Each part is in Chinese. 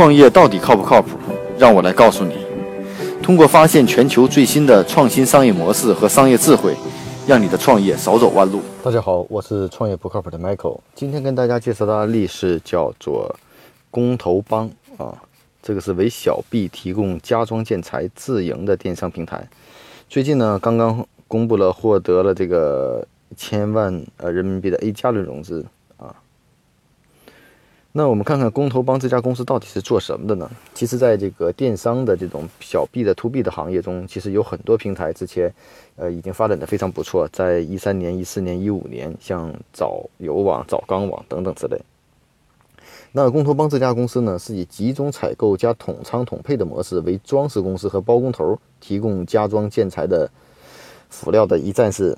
创业到底靠不靠谱？让我来告诉你。通过发现全球最新的创新商业模式和商业智慧，让你的创业少走弯路。大家好，我是创业不靠谱的 Michael。今天跟大家介绍的案例是叫做工头帮啊，这个是为小 B 提供家装建材自营的电商平台。最近呢，刚刚公布了获得了这个千万呃人民币的 A 加轮融资。那我们看看工头帮这家公司到底是做什么的呢？其实，在这个电商的这种小 B 的 To B 的行业中，其实有很多平台之前，呃，已经发展的非常不错。在一三年、一四年、一五年，像早有网、早钢网等等之类。那工头帮这家公司呢，是以集中采购加统仓统配的模式，为装饰公司和包工头提供家装建材的辅料的一站式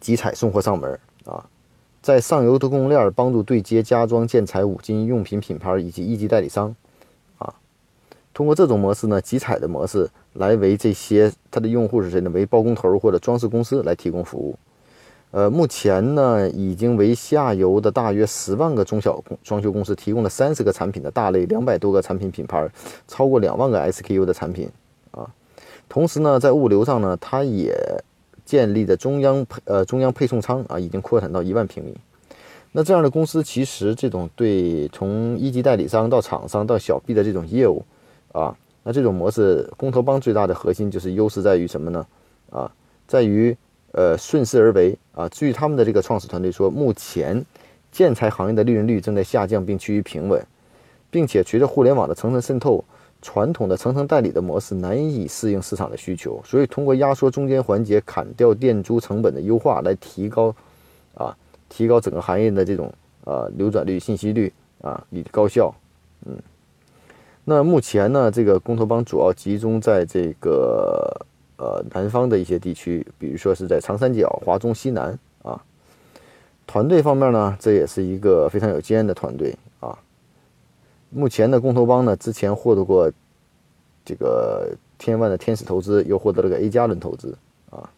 集采送货上门啊。在上游的供应链帮助对接家装建材、五金用品品牌以及一级代理商，啊，通过这种模式呢，集采的模式来为这些它的用户是谁呢？为包工头或者装饰公司来提供服务。呃，目前呢，已经为下游的大约十万个中小装修公司提供了三十个产品的大类，两百多个产品品牌，超过两万个 SKU 的产品啊。同时呢，在物流上呢，它也。建立的中央配呃中央配送仓啊，已经扩展到一万平米。那这样的公司，其实这种对从一级代理商到厂商到小 B 的这种业务啊，那这种模式，工头帮最大的核心就是优势在于什么呢？啊，在于呃顺势而为啊。据他们的这个创始团队说，目前建材行业的利润率正在下降并趋于平稳，并且随着互联网的层层渗透。传统的层层代理的模式难以适应市场的需求，所以通过压缩中间环节、砍掉店租成本的优化来提高，啊，提高整个行业的这种呃流转率、信息率啊，以高效。嗯，那目前呢，这个工头帮主要集中在这个呃南方的一些地区，比如说是在长三角、华中、西南啊。团队方面呢，这也是一个非常有经验的团队。目前的工头帮呢，之前获得过这个天万的天使投资，又获得了个 A 加轮投资啊。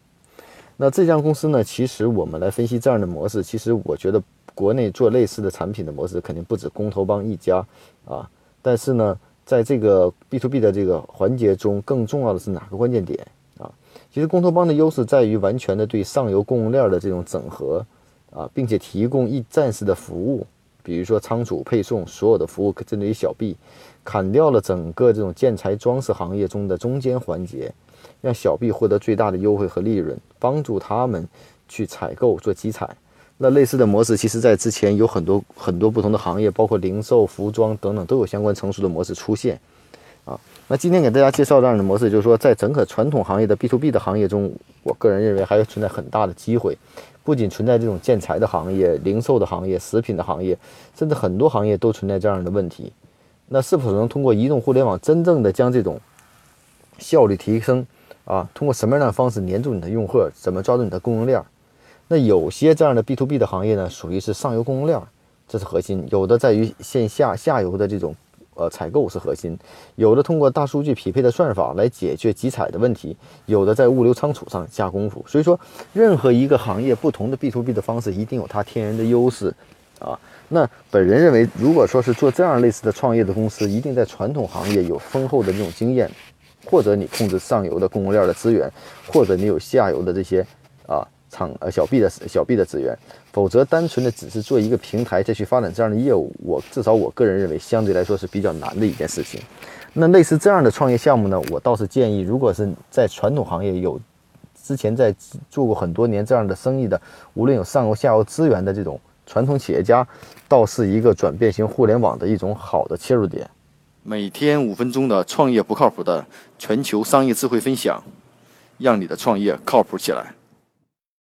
那这家公司呢，其实我们来分析这样的模式，其实我觉得国内做类似的产品的模式肯定不止工头帮一家啊。但是呢，在这个 B to B 的这个环节中，更重要的是哪个关键点啊？其实工头帮的优势在于完全的对上游供应链的这种整合啊，并且提供一站式的服务。比如说仓储配送所有的服务针对于小 B，砍掉了整个这种建材装饰行业中的中间环节，让小 B 获得最大的优惠和利润，帮助他们去采购做集采。那类似的模式，其实在之前有很多很多不同的行业，包括零售、服装等等，都有相关成熟的模式出现。啊，那今天给大家介绍这样的模式，就是说在整个传统行业的 B to B 的行业中，我个人认为还有存在很大的机会。不仅存在这种建材的行业、零售的行业、食品的行业，甚至很多行业都存在这样的问题。那是否能通过移动互联网真正的将这种效率提升啊？通过什么样的方式黏住你的用户？怎么抓住你的供应链？那有些这样的 B to B 的行业呢，属于是上游供应链，这是核心；有的在于线下下游的这种。呃，采购是核心，有的通过大数据匹配的算法来解决集采的问题，有的在物流仓储上下功夫。所以说，任何一个行业不同的 B to B 的方式，一定有它天然的优势啊。那本人认为，如果说是做这样类似的创业的公司，一定在传统行业有丰厚的这种经验，或者你控制上游的供应链的资源，或者你有下游的这些啊。厂呃小 B 的小 B 的资源，否则单纯的只是做一个平台再去发展这样的业务，我至少我个人认为相对来说是比较难的一件事情。那类似这样的创业项目呢，我倒是建议，如果是在传统行业有之前在做过很多年这样的生意的，无论有上游下游资源的这种传统企业家，倒是一个转变型互联网的一种好的切入点。每天五分钟的创业不靠谱的全球商业智慧分享，让你的创业靠谱起来。